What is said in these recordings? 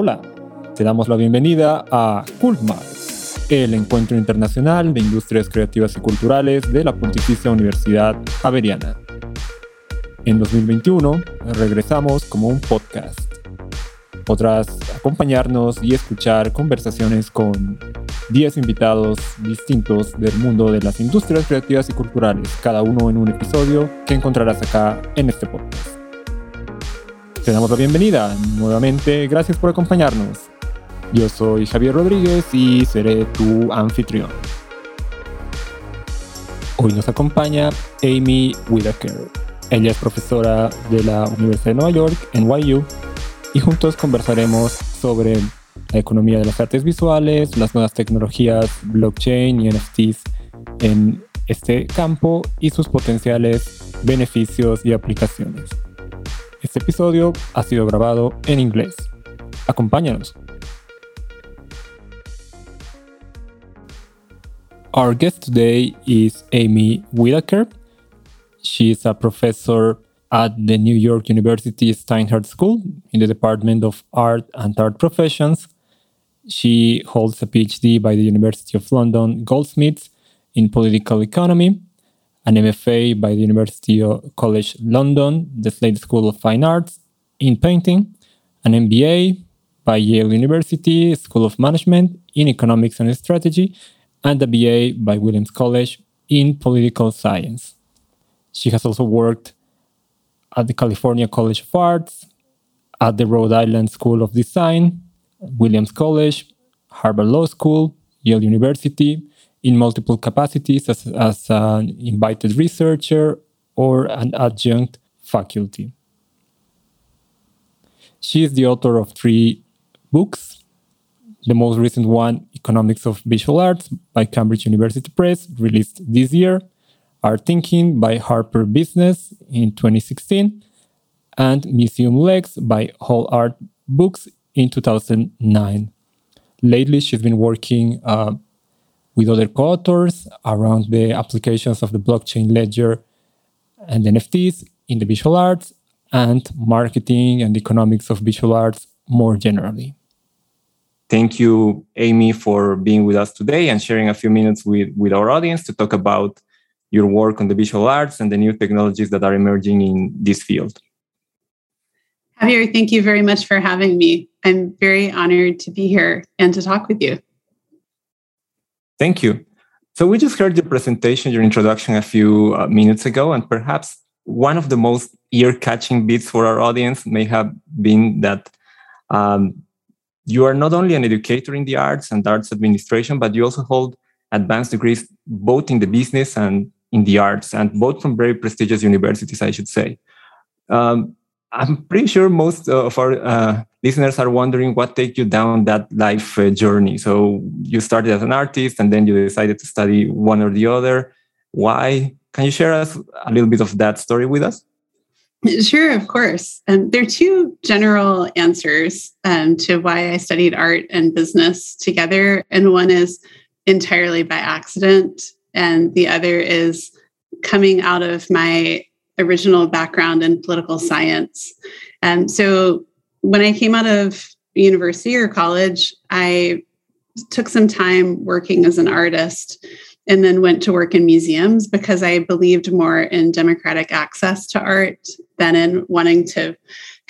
Hola, te damos la bienvenida a Cultmar, el encuentro internacional de industrias creativas y culturales de la Pontificia Universidad Javeriana. En 2021 regresamos como un podcast. Podrás acompañarnos y escuchar conversaciones con 10 invitados distintos del mundo de las industrias creativas y culturales, cada uno en un episodio que encontrarás acá en este podcast. Te damos la bienvenida nuevamente, gracias por acompañarnos. Yo soy Javier Rodríguez y seré tu anfitrión. Hoy nos acompaña Amy Whitaker. Ella es profesora de la Universidad de Nueva York, NYU, y juntos conversaremos sobre la economía de las artes visuales, las nuevas tecnologías, blockchain y NFTs en este campo y sus potenciales beneficios y aplicaciones. Este episodio ha sido grabado en inglés. Acompáñanos. Our guest today is Amy Whitaker. She is a professor at the New York University Steinhardt School in the Department of Art and Art Professions. She holds a PhD by the University of London Goldsmiths in Political Economy, an MFA by the University of College London, the Slade School of Fine Arts in Painting, an MBA by Yale University School of Management in Economics and Strategy, and a BA by Williams College in Political Science. She has also worked at the California College of Arts, at the Rhode Island School of Design, Williams College, Harvard Law School, Yale University, in multiple capacities as, as an invited researcher or an adjunct faculty. She is the author of three books. The most recent one, Economics of Visual Arts, by Cambridge University Press, released this year. Art Thinking by Harper Business in 2016, and Museum Legs by Hol Art Books in 2009. Lately, she's been working uh, with other co-authors around the applications of the blockchain ledger and NFTs in the visual arts and marketing and economics of visual arts more generally. Thank you, Amy, for being with us today and sharing a few minutes with, with our audience to talk about your work on the visual arts and the new technologies that are emerging in this field. Javier, thank you very much for having me. I'm very honored to be here and to talk with you. Thank you. So, we just heard your presentation, your introduction a few uh, minutes ago, and perhaps one of the most ear catching bits for our audience may have been that um, you are not only an educator in the arts and arts administration, but you also hold advanced degrees both in the business and in the arts, and both from very prestigious universities, I should say. Um, I'm pretty sure most of our uh, listeners are wondering what take you down that life uh, journey. So you started as an artist, and then you decided to study one or the other. Why? Can you share us a little bit of that story with us? Sure, of course. Um, there are two general answers um, to why I studied art and business together, and one is entirely by accident, and the other is coming out of my original background in political science. And so when I came out of university or college, I took some time working as an artist and then went to work in museums because I believed more in democratic access to art than in wanting to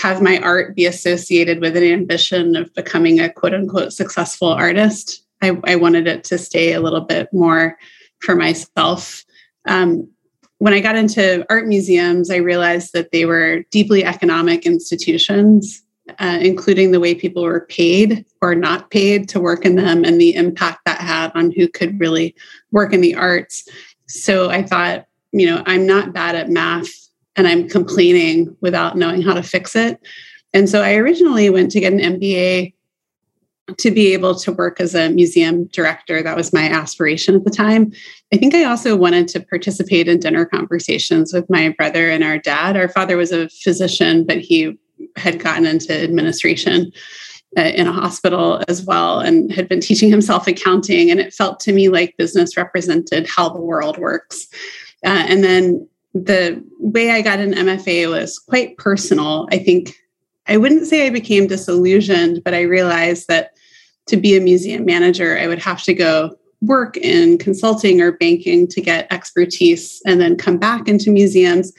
have my art be associated with an ambition of becoming a quote unquote successful artist. I, I wanted it to stay a little bit more for myself. Um, when I got into art museums, I realized that they were deeply economic institutions, uh, including the way people were paid or not paid to work in them and the impact that had on who could really work in the arts. So I thought, you know, I'm not bad at math and I'm complaining without knowing how to fix it. And so I originally went to get an MBA to be able to work as a museum director. That was my aspiration at the time. I think I also wanted to participate in dinner conversations with my brother and our dad. Our father was a physician, but he had gotten into administration uh, in a hospital as well and had been teaching himself accounting. And it felt to me like business represented how the world works. Uh, and then the way I got an MFA was quite personal. I think I wouldn't say I became disillusioned, but I realized that to be a museum manager, I would have to go work in consulting or banking to get expertise and then come back into museums.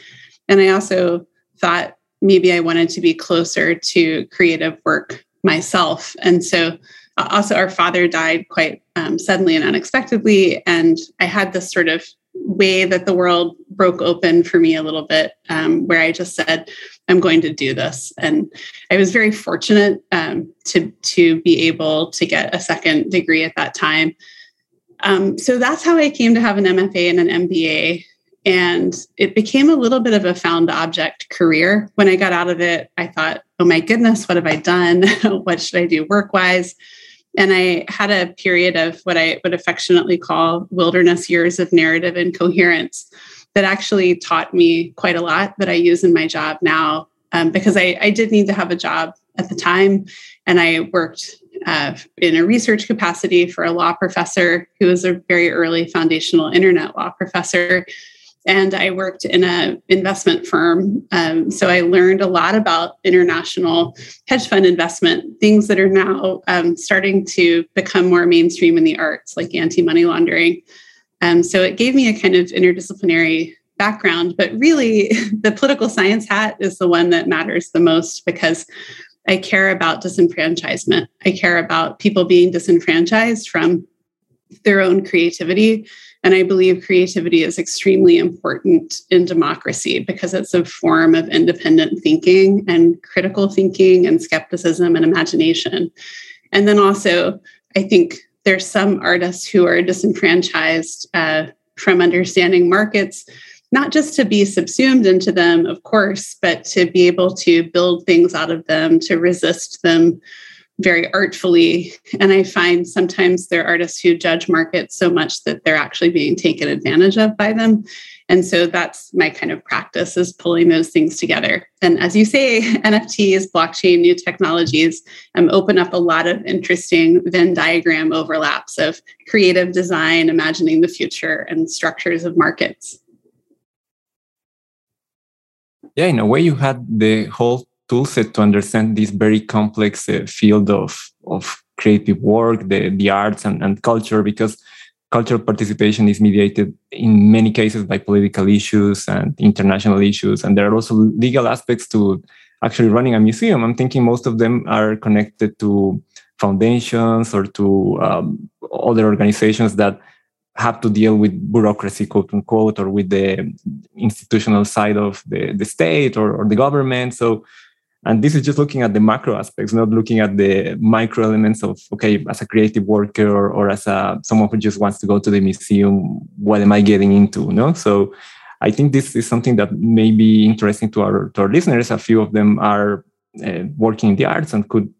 And I also thought maybe I wanted to be closer to creative work myself. And so also our father died quite um, suddenly and unexpectedly. And I had this sort of way that the world broke open for me a little bit, um, where I just said, "I'm going to do this." And I was very fortunate um, to to be able to get a second degree at that time. Um, so that's how I came to have an MFA and an MBA. And it became a little bit of a found object career. When I got out of it, I thought, oh my goodness, what have I done? what should I do work wise? And I had a period of what I would affectionately call wilderness years of narrative and coherence that actually taught me quite a lot that I use in my job now um, because I, I did need to have a job at the time. And I worked uh, in a research capacity for a law professor who was a very early foundational internet law professor and I worked in an investment firm. Um, so I learned a lot about international hedge fund investment, things that are now um, starting to become more mainstream in the arts, like anti money laundering. Um, so it gave me a kind of interdisciplinary background, but really the political science hat is the one that matters the most because I care about disenfranchisement. I care about people being disenfranchised from their own creativity and I believe creativity is extremely important in democracy because it's a form of independent thinking and critical thinking and skepticism and imagination. And then also, I think there's some artists who are disenfranchised uh, from understanding markets, not just to be subsumed into them, of course, but to be able to build things out of them, to resist them very artfully. And I find sometimes there are artists who judge markets so much that they're actually being taken advantage of by them. And so that's my kind of practice is pulling those things together. And as you say, NFTs, blockchain, new technologies um, open up a lot of interesting Venn diagram overlaps of creative design, imagining the future, and structures of markets. Yeah, in a way, you had the whole toolset to understand this very complex uh, field of, of creative work, the, the arts and, and culture, because cultural participation is mediated in many cases by political issues and international issues. And there are also legal aspects to actually running a museum. I'm thinking most of them are connected to foundations or to um, other organizations that have to deal with bureaucracy, quote unquote, or with the institutional side of the, the state or, or the government. So and this is just looking at the macro aspects, not looking at the micro elements of, okay, as a creative worker or, or as a, someone who just wants to go to the museum, what am I getting into? No? So I think this is something that may be interesting to our, to our listeners. A few of them are uh, working in the arts and could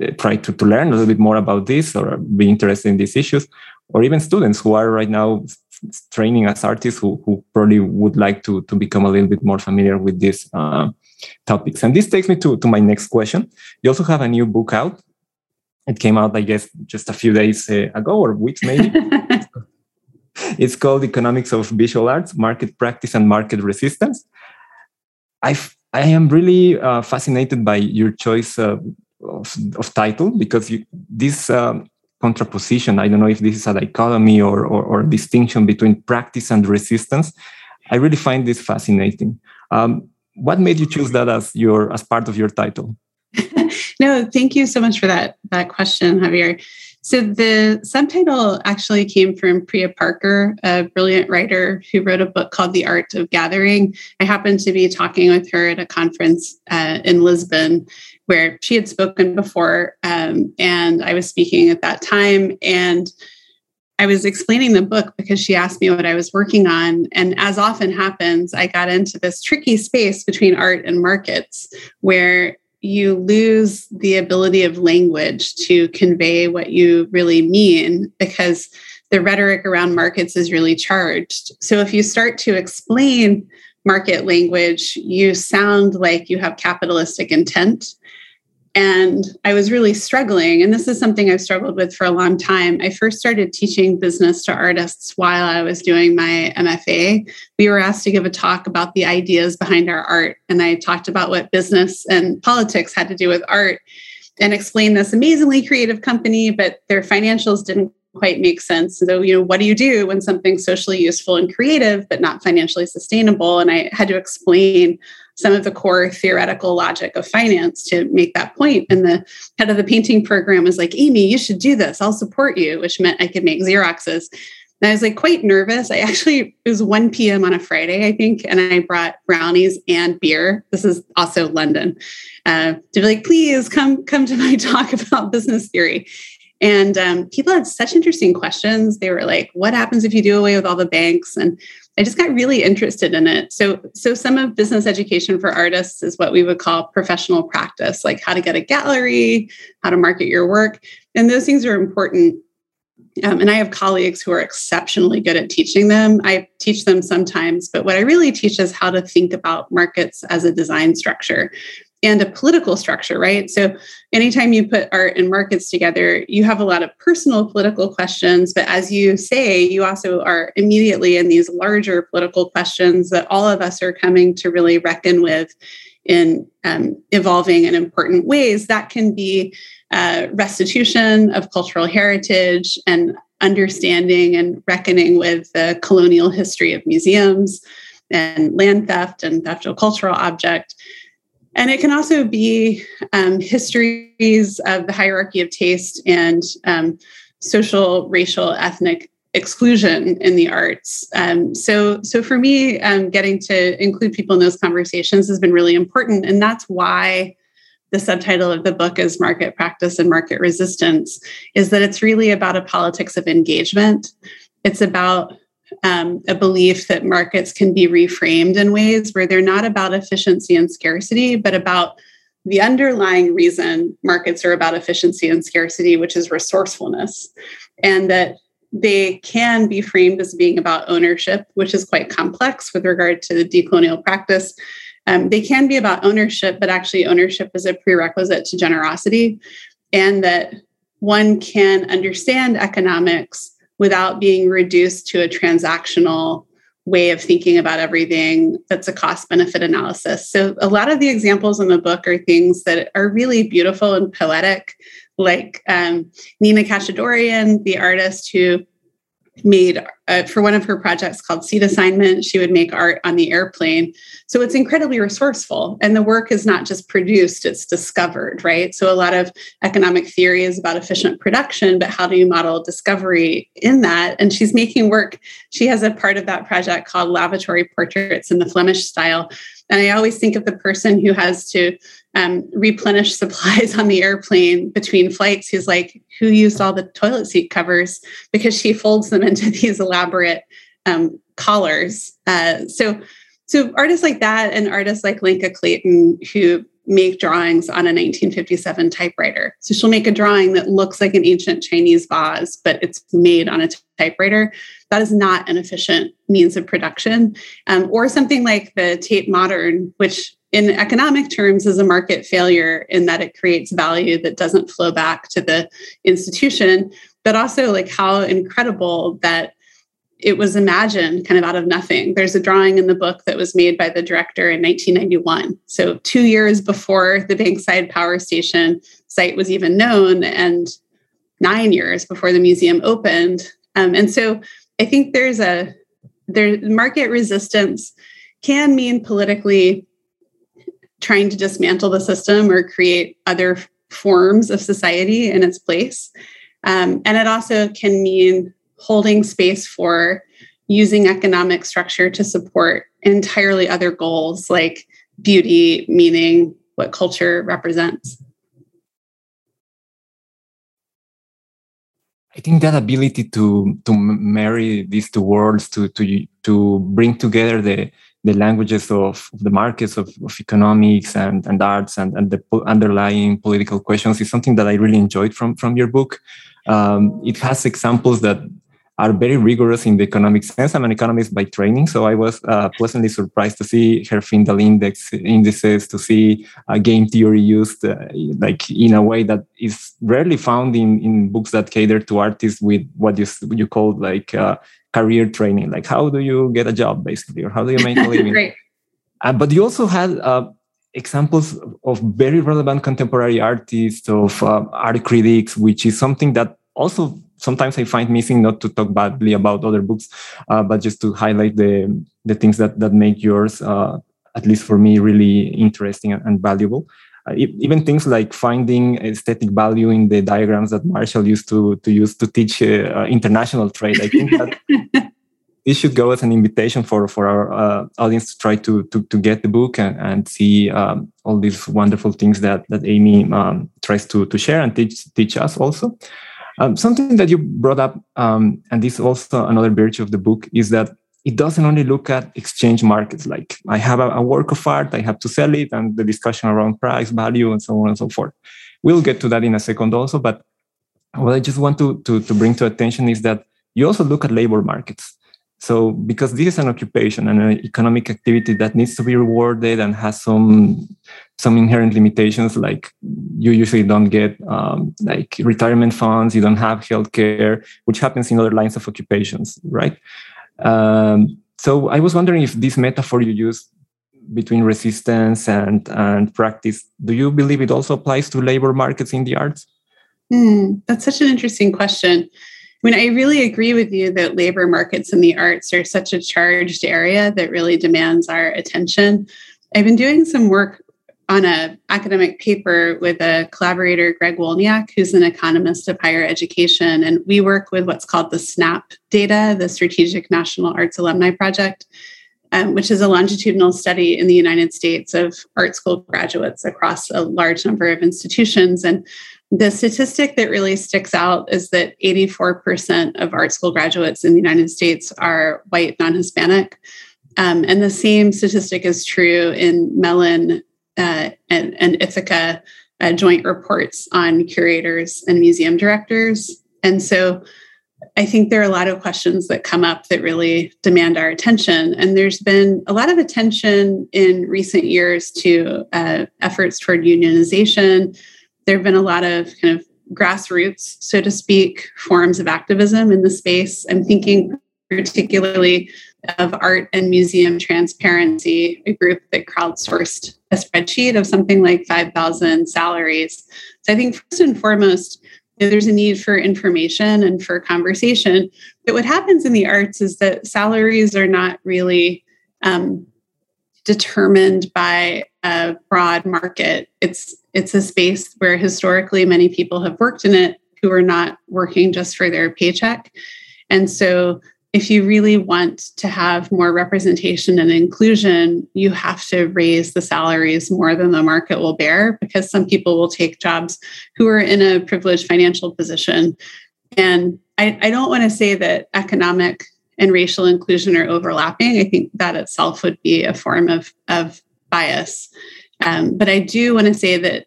uh, try to, to learn a little bit more about this or be interested in these issues, or even students who are right now training as artists who, who probably would like to, to become a little bit more familiar with these uh, topics. And this takes me to, to my next question. You also have a new book out. It came out, I guess, just a few days uh, ago or weeks maybe. it's called Economics of Visual Arts, Market Practice and Market Resistance. I I am really uh, fascinated by your choice uh, of, of title because you, this um, contraposition, I don't know if this is a dichotomy or, or, or, distinction between practice and resistance. I really find this fascinating. Um, what made you choose that as your as part of your title no thank you so much for that that question javier so the subtitle actually came from priya parker a brilliant writer who wrote a book called the art of gathering i happened to be talking with her at a conference uh, in lisbon where she had spoken before um, and i was speaking at that time and I was explaining the book because she asked me what I was working on. And as often happens, I got into this tricky space between art and markets where you lose the ability of language to convey what you really mean because the rhetoric around markets is really charged. So if you start to explain market language, you sound like you have capitalistic intent and I was really struggling. And this is something I've struggled with for a long time. I first started teaching business to artists while I was doing my MFA. We were asked to give a talk about the ideas behind our art. And I talked about what business and politics had to do with art and explained this amazingly creative company, but their financials didn't quite make sense. So, you know, what do you do when something's socially useful and creative, but not financially sustainable? And I had to explain some of the core theoretical logic of finance to make that point. And the head of the painting program was like, Amy, you should do this. I'll support you, which meant I could make Xeroxes. And I was like quite nervous. I actually, it was 1 p.m. on a Friday, I think, and I brought brownies and beer. This is also London. Uh, to be like, please come come to my talk about business theory. And um, people had such interesting questions. They were like, what happens if you do away with all the banks? And I just got really interested in it. So, so some of business education for artists is what we would call professional practice, like how to get a gallery, how to market your work. And those things are important. Um, and I have colleagues who are exceptionally good at teaching them. I teach them sometimes, but what I really teach is how to think about markets as a design structure and a political structure, right? So, anytime you put art and markets together, you have a lot of personal political questions. But as you say, you also are immediately in these larger political questions that all of us are coming to really reckon with in um, evolving in important ways. That can be uh, restitution of cultural heritage and understanding and reckoning with the colonial history of museums and land theft and theft of cultural object and it can also be um, histories of the hierarchy of taste and um, social, racial, ethnic exclusion in the arts. Um, so, so for me, um, getting to include people in those conversations has been really important, and that's why the subtitle of the book is "Market Practice and Market Resistance." Is that it's really about a politics of engagement. It's about um, a belief that markets can be reframed in ways where they're not about efficiency and scarcity, but about the underlying reason markets are about efficiency and scarcity, which is resourcefulness, and that they can be framed as being about ownership, which is quite complex with regard to the decolonial practice. Um, they can be about ownership, but actually, ownership is a prerequisite to generosity, and that one can understand economics without being reduced to a transactional way of thinking about everything that's a cost benefit analysis. So, a lot of the examples in the book are things that are really beautiful and poetic, like um, Nina Katchadourian, the artist who made uh, for one of her projects called Seat Assignment. She would make art on the airplane. So it's incredibly resourceful. And the work is not just produced, it's discovered, right? So a lot of economic theory is about efficient production, but how do you model discovery in that? And she's making work. She has a part of that project called Lavatory Portraits in the Flemish style. And I always think of the person who has to um, replenish supplies on the airplane between flights who's like who used all the toilet seat covers because she folds them into these elaborate um, collars uh, so so artists like that and artists like Lenka Clayton who make drawings on a 1957 typewriter. So she'll make a drawing that looks like an ancient chinese vase but it's made on a typewriter. That is not an efficient means of production. Um, or something like the tate modern which in economic terms is a market failure in that it creates value that doesn't flow back to the institution but also like how incredible that it was imagined kind of out of nothing. There's a drawing in the book that was made by the director in 1991 so two years before the bankside power station site was even known and nine years before the museum opened. Um, and so i think there's a there market resistance can mean politically trying to dismantle the system or create other forms of society in its place. Um, and it also can mean holding space for using economic structure to support entirely other goals like beauty, meaning, what culture represents. I think that ability to to marry these two worlds, to to to bring together the the languages of, the markets of, of economics and, and arts and, and the underlying political questions is something that I really enjoyed from, from your book. Um, it has examples that are very rigorous in the economic sense. I'm an economist by training, so I was uh, pleasantly surprised to see Herfindahl index indices, to see uh, game theory used uh, like in a way that is rarely found in, in books that cater to artists with what you you call like uh, career training, like how do you get a job basically, or how do you make a living. right. Uh, but you also had uh, examples of very relevant contemporary artists, of art critics, which is something that also sometimes I find missing not to talk badly about other books, uh, but just to highlight the the things that that make yours, uh, at least for me, really interesting and valuable. Uh, even things like finding aesthetic value in the diagrams that Marshall used to to use to teach uh, international trade. I think that. this should go as an invitation for for our uh, audience to try to to, to get the book and, and see um, all these wonderful things that that Amy um, tries to to share and teach teach us also. Um, something that you brought up, um, and this is also another virtue of the book, is that it doesn't only look at exchange markets. Like I have a, a, work of art, I have to sell it, and the discussion around price, value, and so on and so forth. We'll get to that in a second also. But what I just want to, to, to bring to attention is that you also look at labor markets. So, because this is an occupation and an economic activity that needs to be rewarded and has some some inherent limitations, like you usually don't get um, like retirement funds, you don't have healthcare, which happens in other lines of occupations, right? Um, so, I was wondering if this metaphor you use between resistance and and practice, do you believe it also applies to labor markets in the arts? Mm, that's such an interesting question. I mean, I really agree with you that labor markets and the arts are such a charged area that really demands our attention. I've been doing some work on an academic paper with a collaborator, Greg Wolniak, who's an economist of higher education. And we work with what's called the SNAAP data, the Strategic National Arts Alumni Project, um, which is a longitudinal study in the United States of art school graduates across a large number of institutions. And the statistic that really sticks out is that 84% of art school graduates in the United States are white, non Hispanic. Um, and the same statistic is true in Mellon uh, and, and, Ithaka uh, joint reports on curators and museum directors. And so I think there are a lot of questions that come up that really demand our attention. And there's been a lot of attention in recent years to uh, efforts toward unionization there have been a lot of kind of grassroots, so to speak, forms of activism in the space. I'm thinking particularly of Art and Museum Transparency, a group that crowdsourced a spreadsheet of something like 5,000 salaries. So I think first and foremost, there's a need for information and for conversation. But what happens in the arts is that salaries are not really um, determined by a broad market. It's it's a space where historically many people have worked in it who are not working just for their paycheck. And so if you really want to have more representation and inclusion, you have to raise the salaries more than the market will bear because some people will take jobs who are in a privileged financial position. And I, I don't want to say that economic and racial inclusion are overlapping. I think that itself would be a form of, of bias. Um, but I do want to say that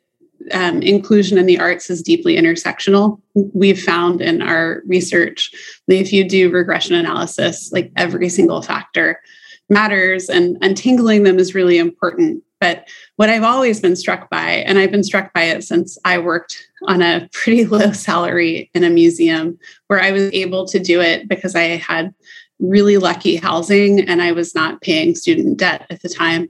um, inclusion in the arts is deeply intersectional. We've found in our research that if you do regression analysis, like every single factor matters and untangling them is really important. But what I've always been struck by, and I've been struck by it since I worked on a pretty low salary in a museum, where I was able to do it because I had really lucky housing and I was not paying student debt at the time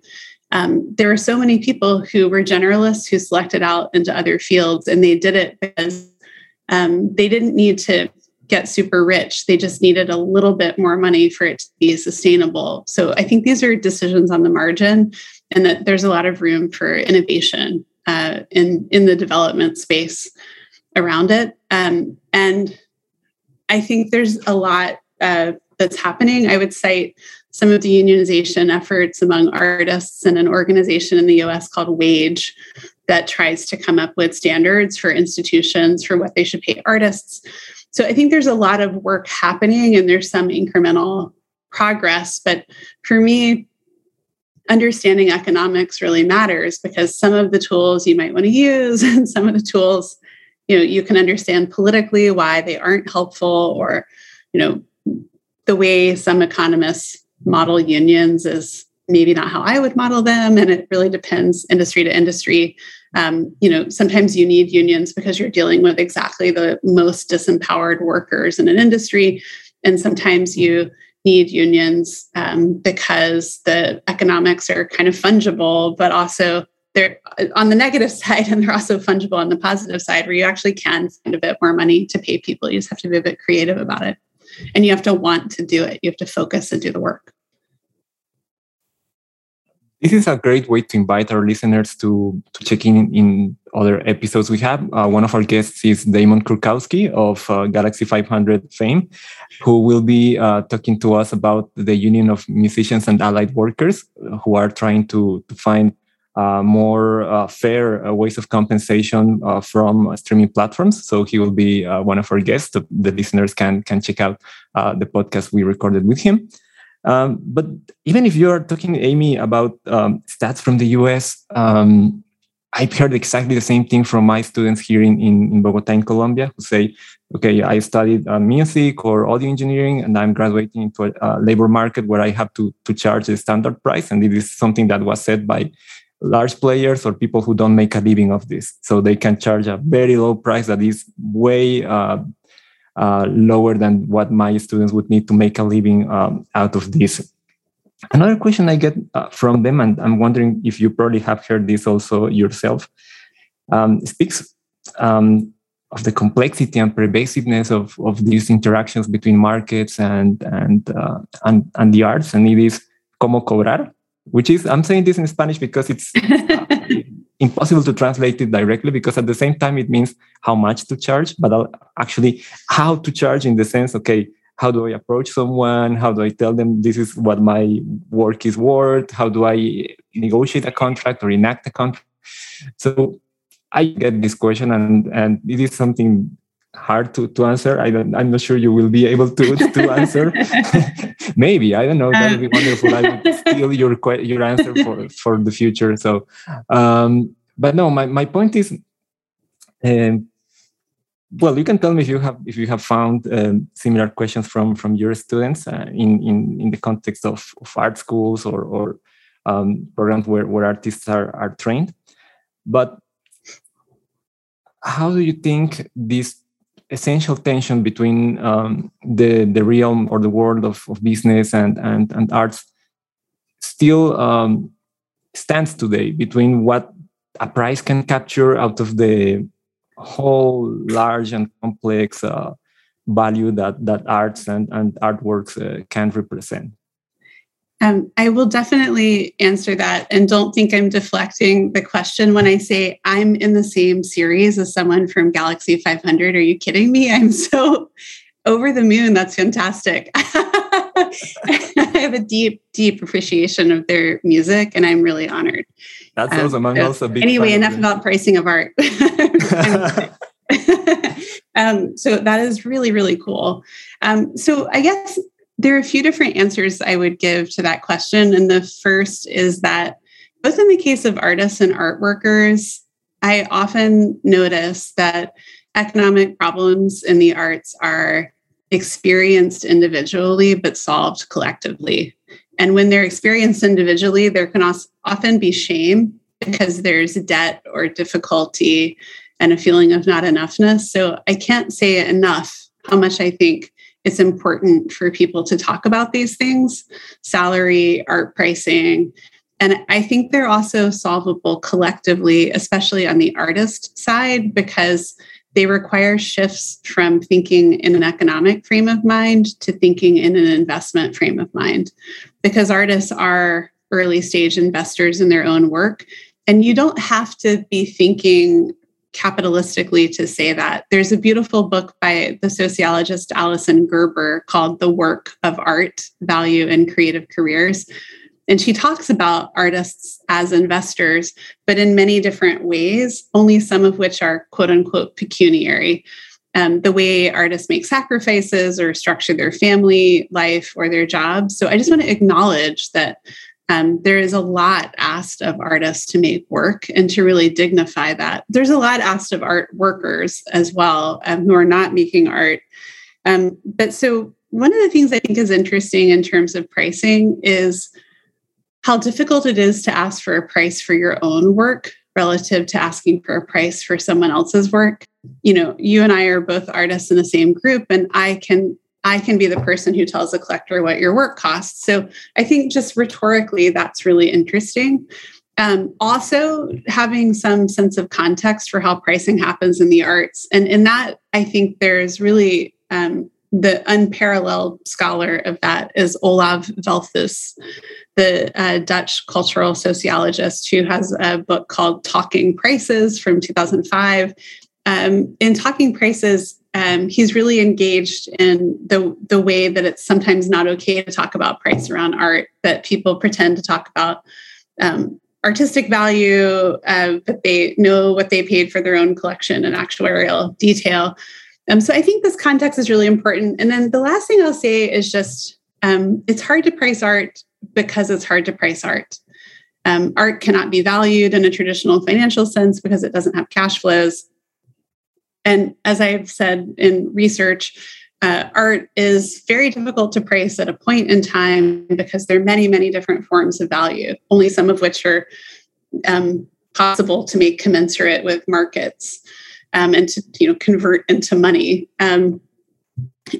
um, there were so many people who were generalists who selected out into other fields and they did it because um, they didn't need to get super rich. They just needed a little bit more money for it to be sustainable. So i think these are decisions on the margin and that there's a lot of room for innovation uh, in in the development space around it. Um, and i think there's a lot uh, that's happening. I would cite some of the unionization efforts among artists and an organization in the US called Wage that tries to come up with standards for institutions for what they should pay artists. So I think there's a lot of work happening and there's some incremental progress. But for me, understanding economics really matters because some of the tools you might want to use and some of the tools you know you can understand politically why they aren't helpful or you know the way some economists model unions is maybe not how I would model them, and it really depends industry to industry. Um, you know, sometimes you need unions because you're dealing with exactly the most disempowered workers in an industry, and sometimes you need unions um, because the economics are kind of fungible, but also they're on the negative side and they're also fungible on the positive side where you actually can find a bit more money to pay people. You just have to be a bit creative about it. And you have to want to do it. You have to focus and do the work. This is a great way to invite our listeners to, to check in in other episodes we have. Uh, one of our guests is Damon Krukowski of uh, Galaxy 500 fame, who will be uh, talking to us about the Union of Musicians and Allied Workers, who are trying to, to find uh, more uh, fair uh, ways of compensation from streaming platforms. So he will be one of our guests. The, listeners can can check out the podcast we recorded with him. Um, but even if you're talking, Amy, about um, stats from the US, um, I've heard exactly the same thing from my students here in, in, in Bogota, in Colombia, who say, okay, I studied uh, music or audio engineering, and I'm graduating into a, a, labor market where I have to, to charge the standard price. And it is something that was said by large players or people who don't make a living of this. So they can charge a very low price that is way uh, uh, lower than what my students would need to make a living um, out of this. Another question I get uh, from them, and I'm wondering if you probably have heard this also yourself, um, speaks um, of the complexity and pervasiveness of, of these interactions between markets and and, uh, and and the arts, and it is como cobrar, which is I'm saying this in Spanish because it's impossible to translate it directly because at the same time it means how much to charge, but actually how to charge in the sense, okay, how do I approach someone? How do I tell them this is what my work is worth? How do I negotiate a contract or enact a contract? So I get this question, and and it is something hard to, to answer. I don't, I'm not sure you will be able to, to answer. Maybe I don't know. That would be wonderful. I would steal your your answer for for the future. So, um, but no, my, my point is, um, well, you can tell me if you have if you have found um, similar questions from from your students uh, in in in the context of, of art schools or or um, programs where where artists are are trained. But how do you think this essential tension between um, the the realm or the world of, of business and and and arts still um, stands today between what a price can capture out of the whole large and complex uh, value that that arts and and artworks uh, can represent um, I will definitely answer that. And don't think I'm deflecting the question when I say I'm in the same series as someone from Galaxy 500. Are you kidding me? I'm so over the moon. That's fantastic. I have a deep, deep appreciation of their music, and I'm really honored. That's um, awesome. I'm so big anyway, enough about pricing of art. um, so that is really, really cool. Um, so I guess there are a few different answers I would give to that question. And the first is that both in the case of artists and art workers, I often notice that economic problems in the arts are experienced individually but solved collectively. And when they're experienced individually, there can often be shame because there's debt or difficulty and a feeling of not enoughness. So I can't say enough how much I think it's important for people to talk about these things salary, art pricing. And I think they're also solvable collectively, especially on the artist side, because they require shifts from thinking in an economic frame of mind to thinking in an investment frame of mind. Because artists are early stage investors in their own work. And you don't have to be thinking capitalistically to say that. There's a beautiful book by the sociologist Alison Gerber called The Work of Art Value in Creative Careers. And she talks about artists as investors, but in many different ways, only some of which are quote unquote pecuniary. Um, the way artists make sacrifices or structure their family life or their jobs. So I just want to acknowledge that um, there is a lot asked of artists to make work and to really dignify that. There's a lot asked of art workers as well um, who are not making art. Um, but so one of the things I think is interesting in terms of pricing is how difficult it is to ask for a price for your own work relative to asking for a price for someone else's work. You know, you and I are both artists in the same group, and I can I can be the person who tells a collector what your work costs. So I think just rhetorically, that's really interesting. Um, also, having some sense of context for how pricing happens in the arts. And in that, I think there's really um, the unparalleled scholar of that is Olav Velthuis, the uh, Dutch cultural sociologist who has a book called Talking Prices from 2005. Um, in Talking Prices, um, he's really engaged in the, the way that it's sometimes not okay to talk about price around art, that people pretend to talk about um, artistic value, uh, but they know what they paid for their own collection and actuarial detail. Um, so I think this context is really important. And then the last thing I'll say is just um, it's hard to price art because it's hard to price art. Um, art cannot be valued in a traditional financial sense because it doesn't have cash flows. And as I've said in research, uh, art is very difficult to price at a point in time because there are many, many different forms of value, only some of which are um, possible to make commensurate with markets um, and to you know convert into money. Um,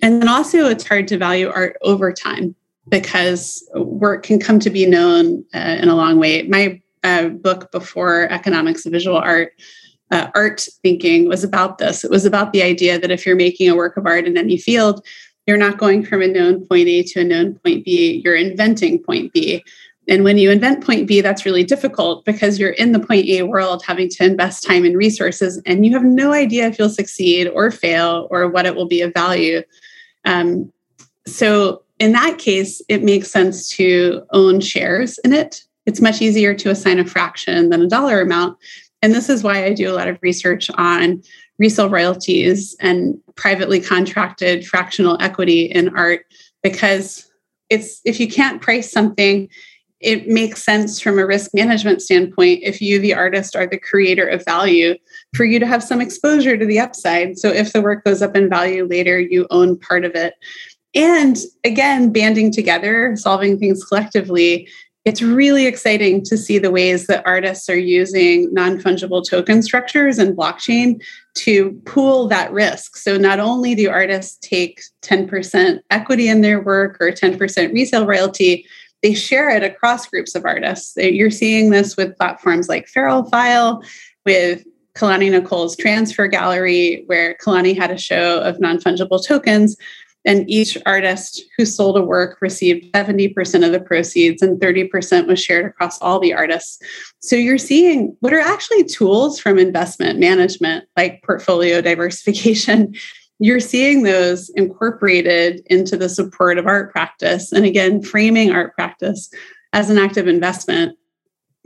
and then also, it's hard to value art over time because work can come to be known uh, in a long way. My uh, book before economics of visual art uh, art thinking was about this. It was about the idea that if you're making a work of art in any field, you're not going from a known point A to a known point B, you're inventing point B. And when you invent point B, that's really difficult because you're in the point A world having to invest time and resources, and you have no idea if you'll succeed or fail or what it will be of value. Um, so, in that case, it makes sense to own shares in it. It's much easier to assign a fraction than a dollar amount and this is why I do a lot of research on resale royalties and privately contracted fractional equity in art because it's if you can't price something it makes sense from a risk management standpoint if you the artist are the creator of value for you to have some exposure to the upside. So if the work goes up in value later you own part of it. And again banding together solving things collectively it's really exciting to see the ways that artists are using non fungible token structures and blockchain to pool that risk. So, not only do artists take 10% equity in their work or 10% resale royalty, they share it across groups of artists. You're seeing this with platforms like Feral File, with Kelani Nichole's Transfer Gallery, where Kelani had a show of non fungible tokens and each artist who sold a work received 70% of the proceeds and 30% was shared across all the artists. So you're seeing what are actually tools from investment management like portfolio diversification. You're seeing those incorporated into the support of art practice. And again framing art practice as an active investment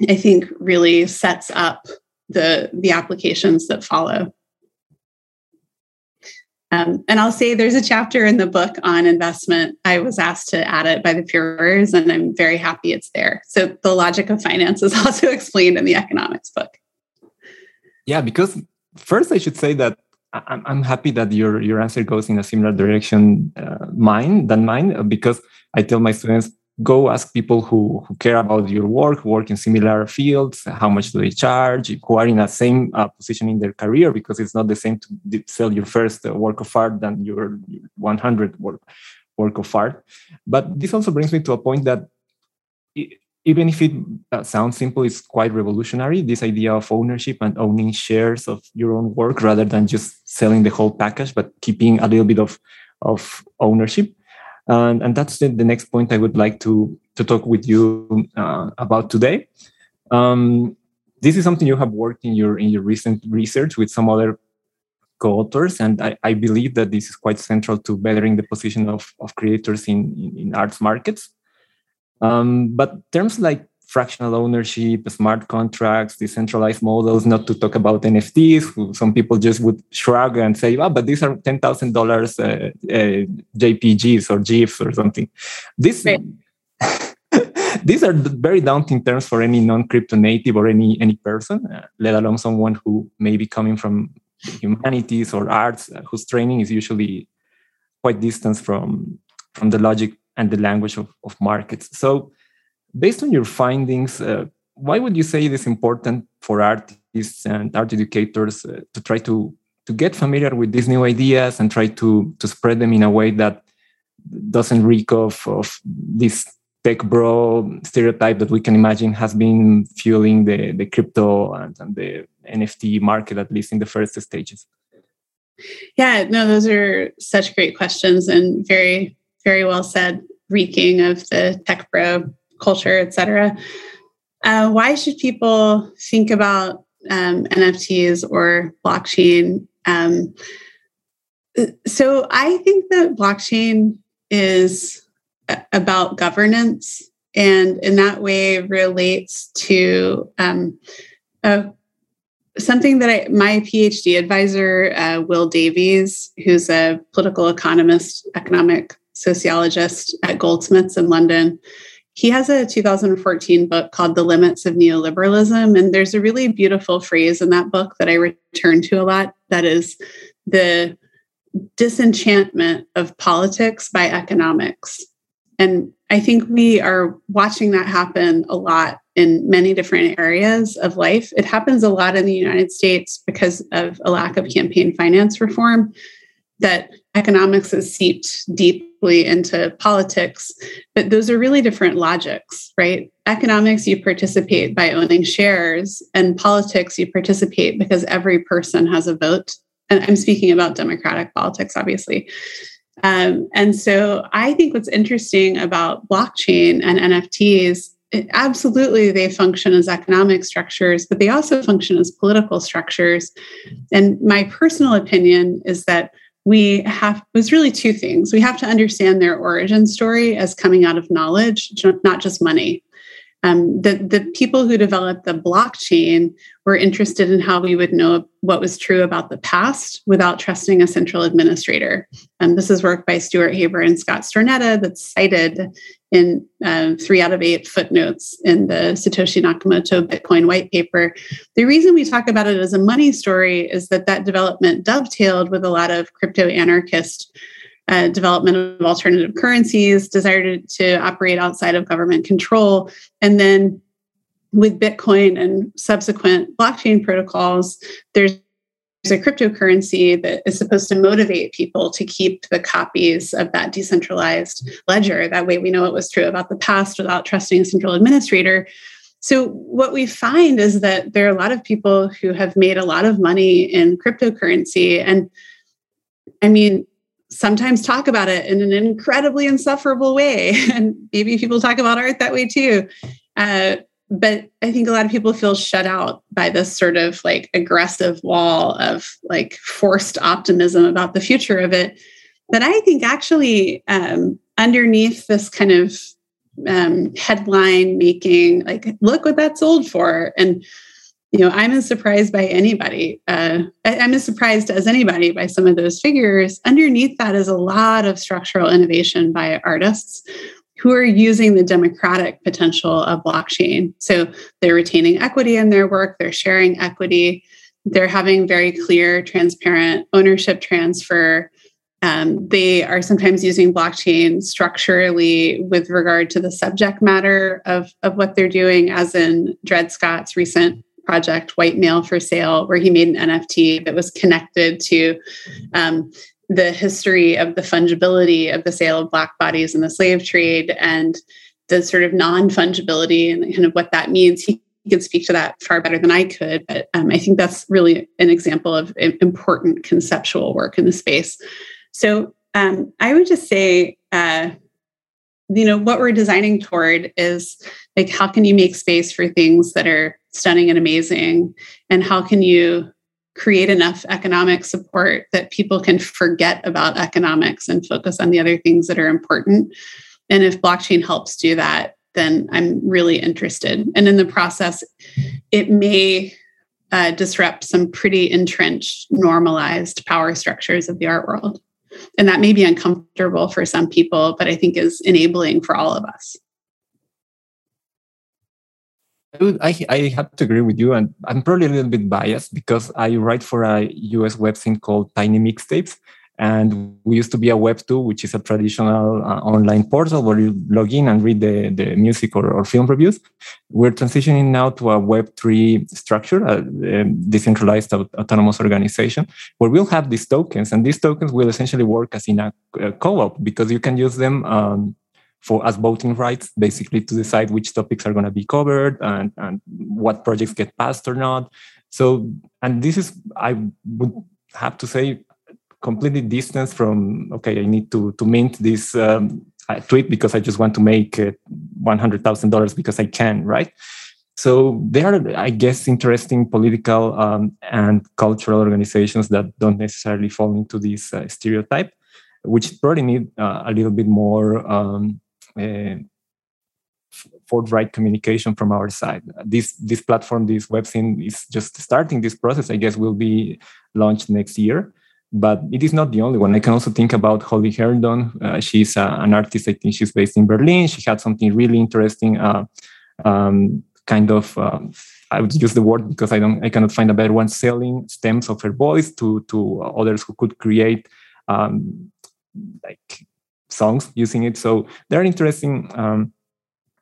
i think really sets up the the applications that follow um, and I'll say there's a chapter in the book on investment. I was asked to add it by the peers, and I'm very happy it's there. So the logic of finance is also explained in the economics book. Yeah, because first I should say that I'm, I'm happy that your your answer goes in a similar direction uh, mine than mine because I tell my students go ask people who, who care about your work, work in similar fields, how much do they charge, who are in the same uh, position in their career, because it's not the same to sell your first uh, work of art than your 100 work, work of art. But this also brings me to a point that it, even if it uh, sounds simple, it's quite revolutionary. This idea of ownership and owning shares of your own work rather than just selling the whole package, but keeping a little bit of, of ownership. And, and that's the, the, next point I would like to, to talk with you uh, about today. Um, this is something you have worked in your in your recent research with some other co-authors, and I, I believe that this is quite central to bettering the position of, of creators in, in, in arts markets. Um, but terms like fractional ownership, smart contracts, decentralized models, not to talk about NFTs. Some people just would shrug and say, oh, but these are $10,000 uh, uh, JPGs or GIFs or something. This, these are very daunting terms for any non-crypto native or any, any person, uh, let alone someone who may be coming from humanities or arts, uh, whose training is usually quite distant from from the logic and the language of, of markets. So, based on your findings, uh, why would you say it is important for artists and art educators uh, to try to to get familiar with these new ideas and try to to spread them in a way that doesn't reek of, of this tech bro stereotype that we can imagine has been fueling the, the crypto and, and the NFT market, at least in the first stages? Yeah, no, those are such great questions and very, very well said, reeking of the tech bro culture, et cetera. Uh, why should people think about um, NFTs or blockchain? Um, so I think that blockchain is about governance and in that way relates to um, something that I, my PhD advisor, uh, Will Davies, who's a political economist, economic sociologist at Goldsmiths in London, he has a 2014 book called The Limits of Neoliberalism. And there's a really beautiful phrase in that book that I return to a lot that is the disenchantment of politics by economics. And I think we are watching that happen a lot in many different areas of life. It happens a lot in the United States because of a lack of campaign finance reform, that economics has seeped deeply into politics. But those are really different logics, right? Economics, you participate by owning shares, and politics, you participate because every person has a vote. And I'm speaking about democratic politics, obviously. Um, and so I think what's interesting about blockchain and NFTs, it, absolutely they function as economic structures, but they also function as political structures. And my personal opinion is that we have was really two things. We have to understand their origin story as coming out of knowledge, not just money. Um, the, the people who developed the blockchain were interested in how we would know what was true about the past without trusting a central administrator. Um, this is work by Stuart Haber and Scott Stornetta that's cited in uh, three out of eight footnotes in the Satoshi Nakamoto Bitcoin white paper. The reason we talk about it as a money story is that that development dovetailed with a lot of crypto anarchist uh, development of alternative currencies, desire to, to operate outside of government control, and then with Bitcoin and subsequent blockchain protocols, there's a cryptocurrency that is supposed to motivate people to keep the copies of that decentralized ledger. That way, we know what was true about the past without trusting a central administrator. So, what we find is that there are a lot of people who have made a lot of money in cryptocurrency. And I mean, sometimes talk about it in an incredibly insufferable way. And maybe people talk about art that way too. Uh, but I think a lot of people feel shut out by this sort of like aggressive wall of like forced optimism about the future of it. But I think actually um, underneath this kind of um, headline making, like, look what that sold for. And you know, I'm as surprised by anybody. Uh, I, am as surprised as anybody by some of those figures. Underneath that is a lot of structural innovation by artists who are using the democratic potential of blockchain. So they're retaining equity in their work, they're sharing equity, they're having very clear, transparent ownership transfer. Um, they are sometimes using blockchain structurally with regard to the subject matter of, of what they're doing, as in Dread Scott's recent project, White Male for Sale, where he made an NFT that was connected to um, the history of the fungibility of the sale of Black bodies in the slave trade and the sort of non fungibility and kind of what that means. He could speak to that far better than I could, but um, I think that's really an example of important conceptual work in the space. So um, I would just say, uh, you know, what we're designing toward is like, how can you make space for things that are stunning and amazing? And how can you create enough economic support that people can forget about economics and focus on the other things that are important? And if blockchain helps do that, then I'm really interested. And in the process, it may uh, disrupt some pretty entrenched, normalized power structures of the art world. And that may be uncomfortable for some people, but I think is enabling for all of us. I, I have to agree with you, and I'm probably a little bit biased because I write for a US website called Tiny Mixtapes, And we used to be a Web2, which is a traditional uh, online portal where you log in and read the, the music or, or film reviews. We're transitioning now to a Web3 structure, a, a decentralized autonomous organization, where we'll have these tokens. And these tokens will essentially work as in a, a co op because you can use them. Um, for as voting rights, basically to decide which topics are going to be covered and, and what projects get passed or not. So, and this is, I would have to say, completely distant from okay i need to to mint this um, tweet because i just want to make uh, $100000 because i can right so there are i guess interesting political um, and cultural organizations that don't necessarily fall into this uh, stereotype which probably need uh, a little bit more um, uh, forthright communication from our side. This this platform, this web scene is just starting this process. I guess will be launched next year but it is not the only one. I can also think about Holly Herndon. Uh, she's uh, an artist. I think she's based in Berlin. She had something really interesting, uh, um, kind of. Um, I would use the word because I don't. I cannot find a better one. Selling stems of her voice to to others who could create um, like songs using it. So there are interesting um,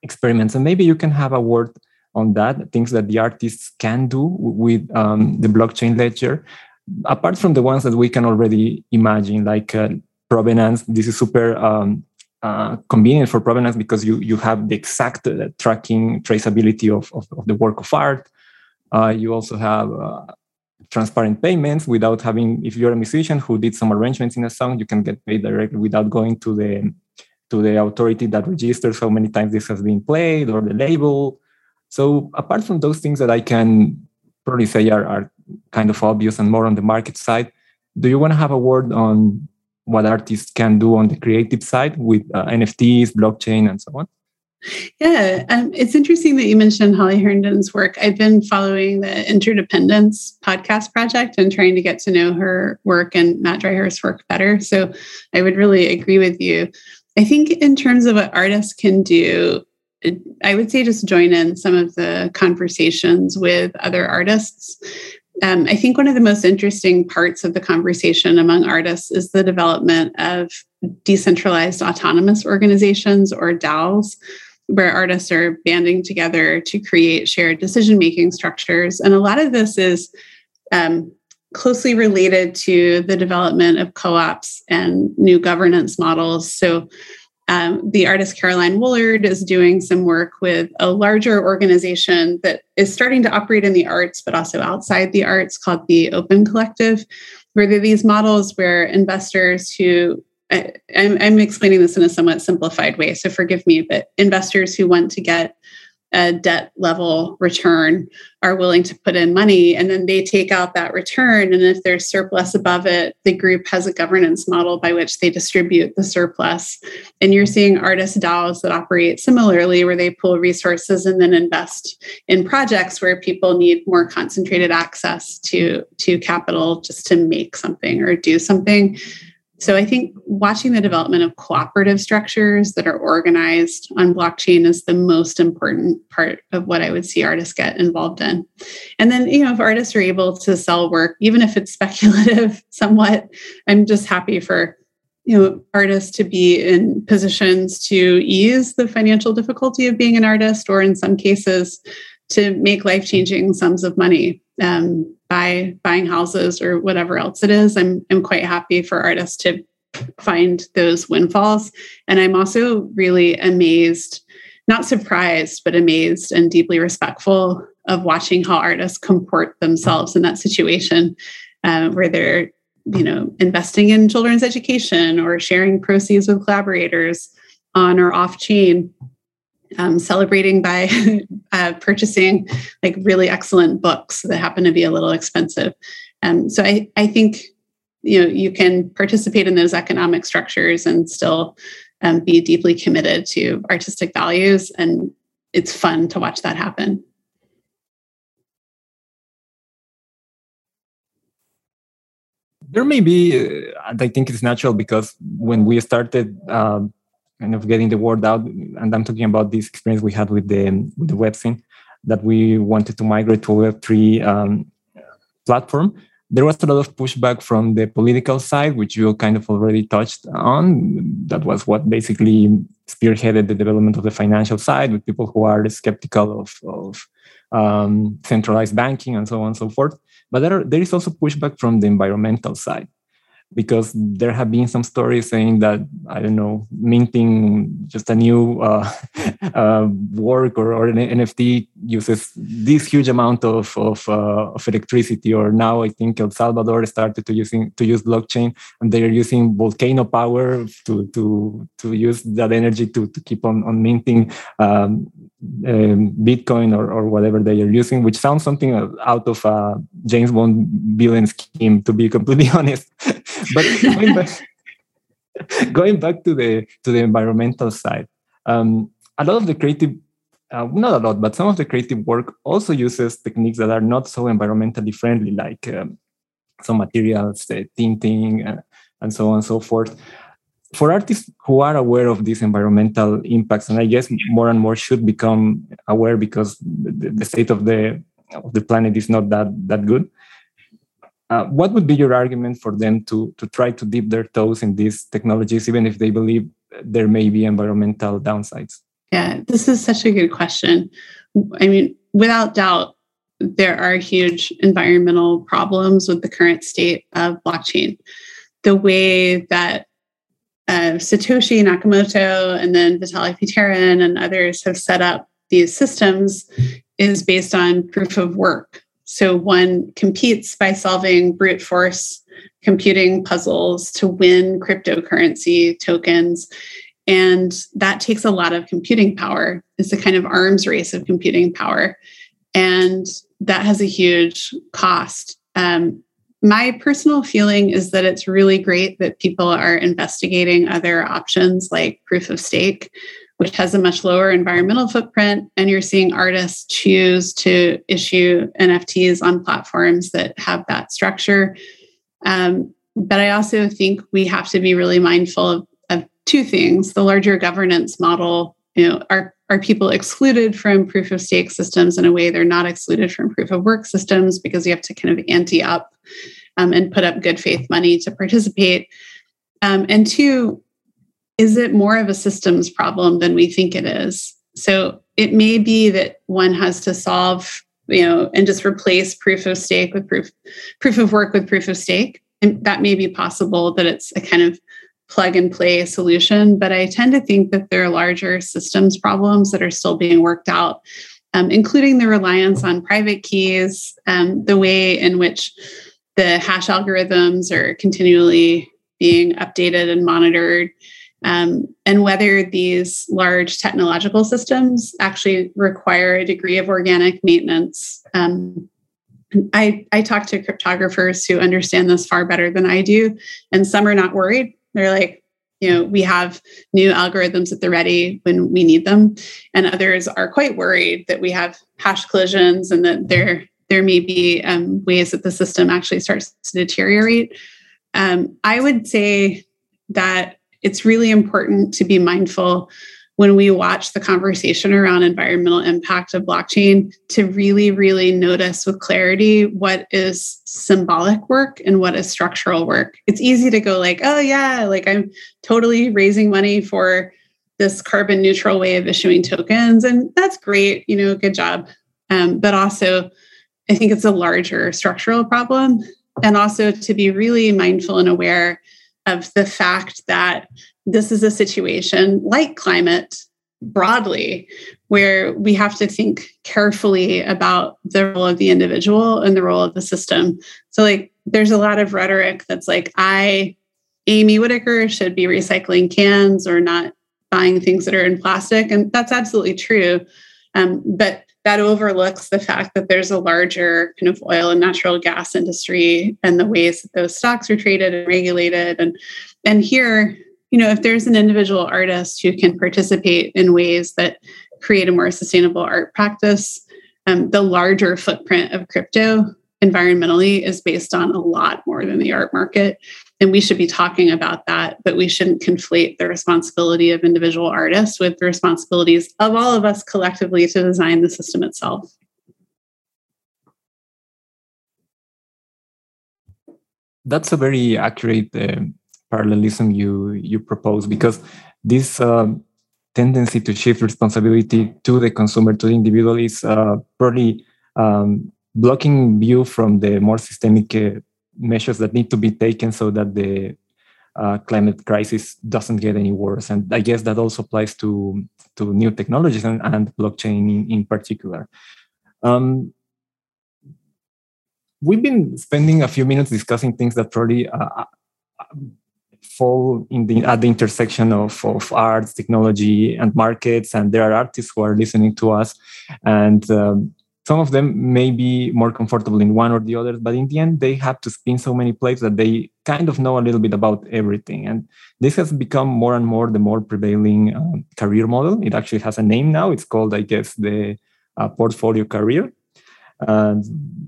experiments, and maybe you can have a word on that. Things that the artists can do with um, the blockchain ledger apart from the ones that we can already imagine, like uh, provenance, this is super um, uh, convenient for provenance because you you have the exact uh, tracking traceability of, of, of, the work of art. Uh, you also have uh, transparent payments without having. If you're a musician who did some arrangements in a song, you can get paid directly without going to the to the authority that registers how many times this has been played or the label. So apart from those things that I can probably say are, are kind of obvious and more on the market side. Do you want to have a word on what artists can do on the creative side with uh, NFTs, blockchain, and so on? Yeah, um, it's interesting that you mentioned Holly Herndon's work. I've been following the Interdependence podcast project and trying to get to know her work and Mat Dryhurst's work better. So I would really agree with you. I think, in terms of what artists can do, I would say just join in some of the conversations with other artists um, I think one of the most interesting parts of the conversation among artists is the development of decentralized autonomous organizations or DAOs, where artists are banding together to create shared decision making structures. And a lot of this is um, closely related to the development of co ops and new governance models. So, um, the artist Caroline Woolard is doing some work with a larger organization that is starting to operate in the arts, but also outside the arts called the Open Collective, where there are these models where investors who I, I'm, I'm explaining this in a somewhat simplified way, so forgive me, but investors who want to get a debt level return are willing to put in money and then they take out that return and if there's surplus above it the group has a governance model by which they distribute the surplus. And you're seeing artist DAOs that operate similarly where they pull resources and then invest in projects where people need more concentrated access to to capital just to make something or do something so I think watching the development of cooperative structures that are organized on blockchain is the most important part of what I would see artists get involved in. And then, you know, if artists are able to sell work, even if it's speculative somewhat, I'm just happy for you know artists to be in positions to ease the financial difficulty of being an artist or in some cases to make life-changing sums of money um, by buying houses or whatever else it is. I'm I'm quite happy for artists to find those windfalls, and I'm also really amazed, not surprised, but amazed and deeply respectful of watching how artists comport themselves in that situation, uh, where they're you know investing in children's education or sharing proceeds with collaborators on or off chain um, celebrating by uh, purchasing like really excellent books that happen to be a little expensive. Um, so I, I think you know you can participate in those economic structures and still um, be deeply committed to artistic values, and it's fun to watch that happen. There may be, uh, I think it's natural because when we started um, kind of getting the word out. And I'm talking about this experience we had with the with the web scene that we wanted to migrate to a Web3 um, platform. there was a lot of pushback from the political side, which you kind of already touched on. That was what basically spearheaded the development of the financial side, with people who are skeptical of, of um, centralized banking and so on and so forth. But there, are, there is also pushback from the environmental side because there have been some stories saying that I don't know minting just a new uh, uh, work or, or, an NFT uses this huge amount of of, uh, of, electricity. Or now I think El Salvador started to using to use blockchain and they are using volcano power to to to use that energy to to keep on on minting um, um, Bitcoin or, or whatever they are using, which sounds something out of a James Bond villain scheme, to be completely honest. but going back, going back to the to the environmental side, um, a lot of the creative, uh, not a lot, but some of the creative work also uses techniques that are not so environmentally friendly, like um, some materials, uh, tinting, uh, and so on and so forth for artists who are aware of these environmental impacts, and I guess more and more should become aware because the, the state of the of the planet is not that that good. Uh, what would be your argument for them to to try to dip their toes in these technologies, even if they believe there may be environmental downsides? Yeah, this is such a good question. I mean, without doubt, there are huge environmental problems with the current state of blockchain. The way that uh, Satoshi Nakamoto and then Vitalik Buterin and others have set up these systems is based on proof of work. So one competes by solving brute force computing puzzles to win cryptocurrency tokens. And that takes a lot of computing power. It's a kind of arms race of computing power. And that has a huge cost. Um, my personal feeling is that it's really great that people are investigating other options like proof of stake, which has a much lower environmental footprint. And you're seeing artists choose to issue NFTs on platforms that have that structure. Um, but I also think we have to be really mindful of, of two things the larger governance model you know are are people excluded from proof of stake systems in a way they're not excluded from proof of work systems because you have to kind of ante up um, and put up good faith money to participate? Um, and two, is it more of a systems problem than we think it is? So it may be that one has to solve, you know, and just replace proof of stake with proof proof of work with proof of stake. And that may be possible that it's a kind of plug and play solution. But I tend to think that there are larger systems problems that are still being worked out, um, including the reliance on private keys, um, the way in which the hash algorithms are continually being updated and monitored, um, and whether these large technological systems actually require a degree of organic maintenance. Um, I, I talk to cryptographers who understand this far better than I do, and some are not worried. They're like, you know, we have new algorithms at the ready when we need them, and others are quite worried that we have hash collisions and that they're there may be um, ways that the system actually starts to deteriorate. Um, I would say that it's really important to be mindful when we watch the conversation around environmental impact of blockchain to really, really notice with clarity what is symbolic work and what is structural work. It's easy to go like, oh yeah, like I'm totally raising money for this carbon neutral way of issuing tokens. And that's great, you know, good job. Um, but also I think it's a larger structural problem. And also to be really mindful and aware of the fact that this is a situation like climate broadly, where we have to think carefully about the role of the individual and the role of the system. So, like, there's a lot of rhetoric that's like, I, Amy Whitaker, should be recycling cans or not buying things that are in plastic. And that's absolutely true. Um, but that overlooks the fact that there's a larger kind of oil and natural gas industry and the ways that those stocks are traded and regulated and and here you know if there's an individual artist who can participate in ways that create a more sustainable art practice um, the larger footprint of crypto environmentally is based on a lot more than the art market. And we should be talking about that but we shouldn't conflate the responsibility of individual artists with the responsibilities of all of us collectively to design the system itself. That's a very accurate uh, parallelism you you propose because this uh, tendency to shift responsibility to the consumer to the individual is uh, probably um, blocking view from the more systemic uh, measures that need to be taken so that the uh, climate crisis doesn't get any worse. And I guess that also applies to, to new technologies and, and blockchain in, in particular. Um, we've been spending a few minutes discussing things that probably uh, uh fall in the at the intersection of, of arts, technology, and markets. And there are artists who are listening to us, and um, some of them may be more comfortable in one or the other, but in the end, they have to spin so many plates that they kind of know a little bit about everything. And this has become more and more the more prevailing uh, career model. It actually has a name now. It's called, I guess, the uh, portfolio career,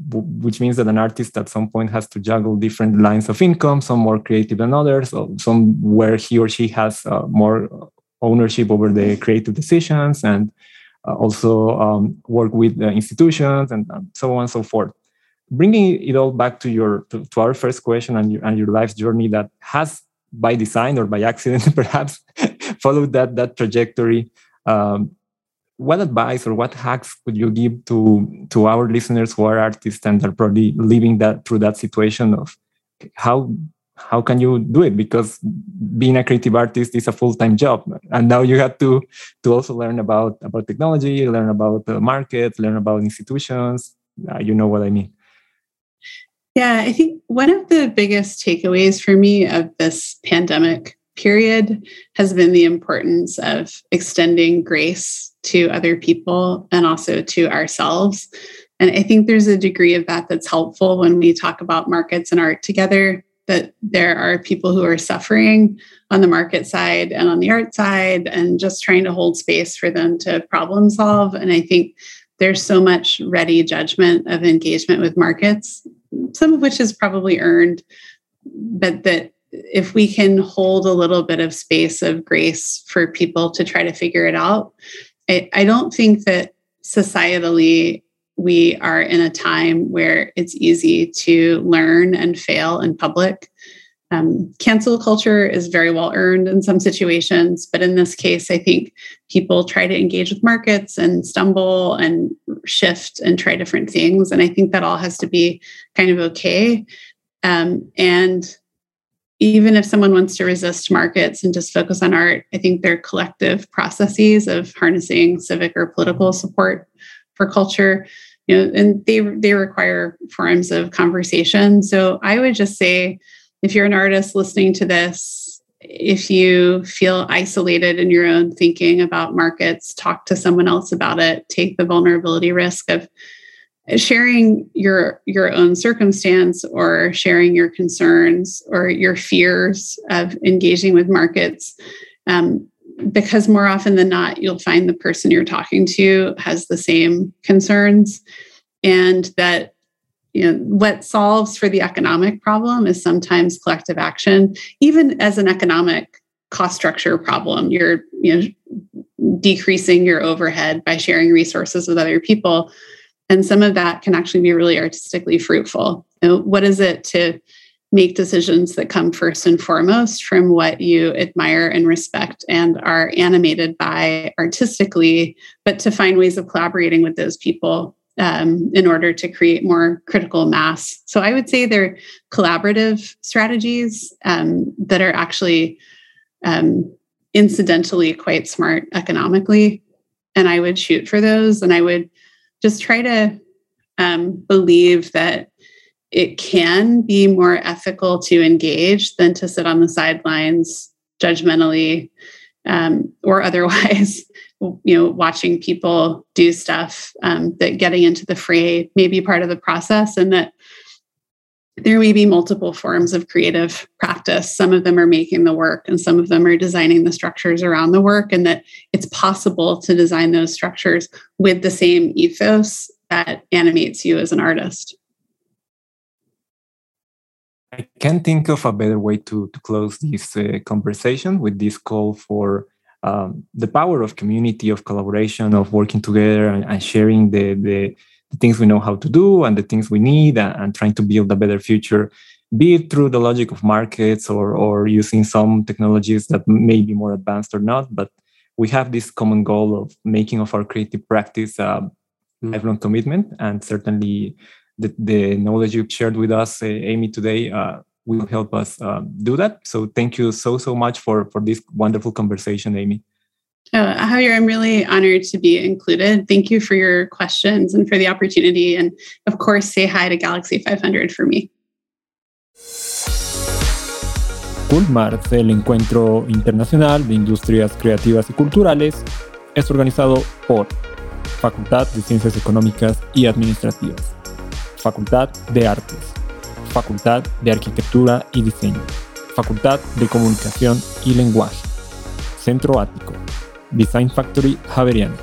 which means that an artist at some point has to juggle different lines of income, some more creative than others, some where he or she has uh, more ownership over the creative decisions and uh, also um, work with institutions and, and, so on and so forth. Bringing it all back to your to, to our first question and your, and your life's journey that has by design or by accident perhaps followed that that trajectory. Um, what advice or what hacks would you give to to our listeners who are artists and are probably living that through that situation of how how can you do it? Because being a creative artist is a full-time job and now you have to to also learn about about technology learn about the market learn about institutions. Uh, you know what i mean. Yeah i think one of the biggest takeaways for me of this pandemic period has been the importance of extending grace to other people and also to ourselves. And i think there's a degree of that that's helpful when we talk about markets and art together that there are people who are suffering on the market side and on the art side and just trying to hold space for them to problem solve. And i think there's so much ready judgment of engagement with markets some of which is probably earned but that if we can hold a little bit of space of grace for people to try to figure it out i, I don't think that societally we are in a time where it's easy to learn and fail in public. Um, cancel culture is very well earned in some situations, but in this case, I think people try to engage with markets and stumble and shift and try different things. And I think that all has to be kind of okay. Um, and even if someone wants to resist markets and just focus on art, I think there are collective processes of harnessing civic or political support for culture you know and they they require forms of conversation. So i would just say if you're an artist listening to this if you feel isolated in your own thinking about markets talk to someone else about it. Take the vulnerability risk of sharing your your own circumstance or sharing your concerns or your fears of engaging with markets um, because more often than not, you'll find the person you're talking to has the same concerns, and that you know what solves for the economic problem is sometimes collective action, even as an economic cost structure problem. You're you know decreasing your overhead by sharing resources with other people, and some of that can actually be really artistically fruitful. You know, what is it to make decisions that come first and foremost from what you admire and respect and are animated by artistically, but to find ways of collaborating with those people um, in order to create more critical mass. So I would say they're collaborative strategies um, that are actually um, incidentally quite smart economically. And I would shoot for those and I would just try to um, believe that it can be more ethical to engage than to sit on the sidelines judgmentally um, or otherwise you know watching people do stuff um, that getting into the fray may be part of the process and that there may be multiple forms of creative practice. Some of them are making the work and some of them are designing the structures around the work and that it's possible to design those structures with the same ethos that animates you as an artist. I can't think of a better way to, to close this uh, conversation with this call for um, the power of community, of collaboration, of working together and, and sharing the, the, the, things we know how to do and the things we need and, and, trying to build a better future. be it through the logic of markets or, or using some technologies that may be more advanced or not. But we have this common goal of making of our creative practice a lifelong commitment. And certainly the, the knowledge you've shared with us, Amy, today uh, will help us uh, do that. So thank you so, so much for, for this wonderful conversation, Amy. Oh, Javier, I'm really honored to be included. Thank you for your questions and for the opportunity. And of course, say hi to Galaxy 500 for me. Cultmarts, el encuentro internacional de industrias creativas y culturales, es organizado por Facultad de Ciencias Económicas y Administrativas, Facultad de Artes, Facultad de Arquitectura y Diseño, Facultad de Comunicación y Lenguaje, Centro Ático, Design Factory Javeriano,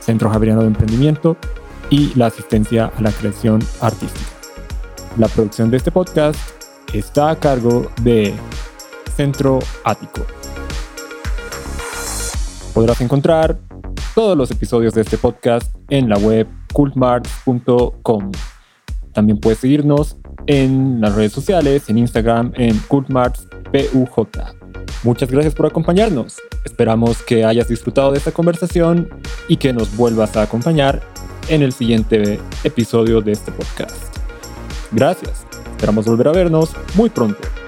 Centro Javeriano de Emprendimiento y la asistencia a la creación artística. La producción de este podcast está a cargo de Centro Ático. Podrás encontrar todos los episodios de este podcast en la web cultmarts.com. También puedes seguirnos en las redes sociales, en Instagram, en cultmartspuj. Muchas gracias por acompañarnos. Esperamos que hayas disfrutado de esta conversación y que nos vuelvas a acompañar en el siguiente episodio de este podcast. Gracias. Esperamos volver a vernos muy pronto.